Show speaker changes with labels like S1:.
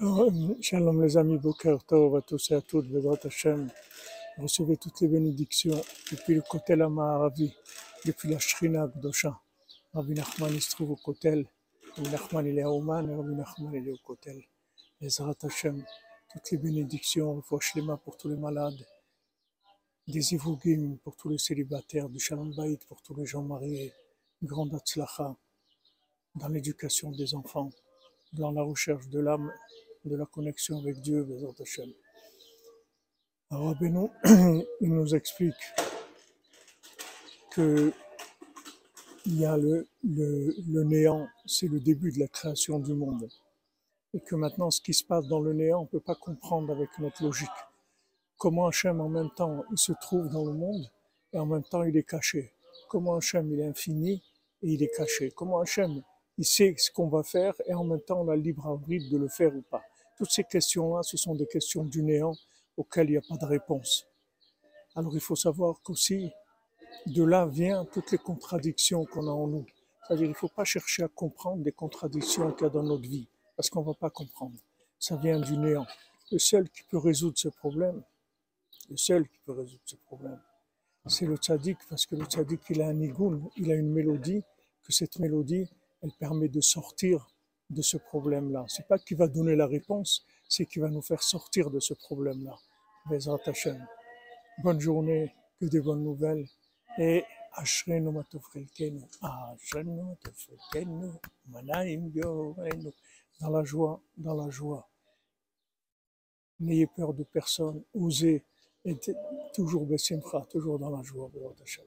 S1: Shalom les amis, Boker Tov à tous et à toutes, Bezrat Hashem. Recevez toutes les bénédictions depuis le Kotel Amaharavi, depuis la Shrina Gdosha. Rabbi Nachman il se trouve au Kotel, Rabbi Nachman il est à Oman et Rabbi Nachman il est au Kotel. Bezrat Hashem, toutes les bénédictions, le Shlema pour tous les malades, des Ivugim pour tous les célibataires, du Shalom Bayit pour tous les gens mariés, une grande Atzlacha dans l'éducation des enfants, dans la recherche de l'âme de la connexion avec Dieu, Bézant Hashem. Alors, il nous explique que il y a le, le, le néant, c'est le début de la création du monde. Et que maintenant, ce qui se passe dans le néant, on ne peut pas comprendre avec notre logique. Comment Hachem, en même temps, il se trouve dans le monde et en même temps, il est caché. Comment Hachem, il est infini et il est caché. Comment Hachem, il sait ce qu'on va faire et en même temps, on a le libre arbitre de le faire ou pas. Toutes ces questions-là, ce sont des questions du néant auxquelles il n'y a pas de réponse. Alors il faut savoir qu'aussi, de là vient toutes les contradictions qu'on a en nous. C'est-à-dire il ne faut pas chercher à comprendre des contradictions qu'il y a dans notre vie, parce qu'on ne va pas comprendre. Ça vient du néant. Le seul qui peut résoudre ce problème, le seul qui peut résoudre ce problème, c'est le tzaddik, parce que le tzaddik, il a un nigoun, il a une mélodie, que cette mélodie, elle permet de sortir de ce problème-là. C'est pas qu'il va donner la réponse, c'est qu'il va nous faire sortir de ce problème-là. Bezrat Hashem. Bonne journée, que des bonnes nouvelles. Et Ashrenu matofrelkenu, Ashrenu matofrelkenu, Manaim Yorenu. Dans la joie, dans la joie. N'ayez peur de personne, osez, et toujours Bessimcha, toujours dans la joie, Bezrat Hashem.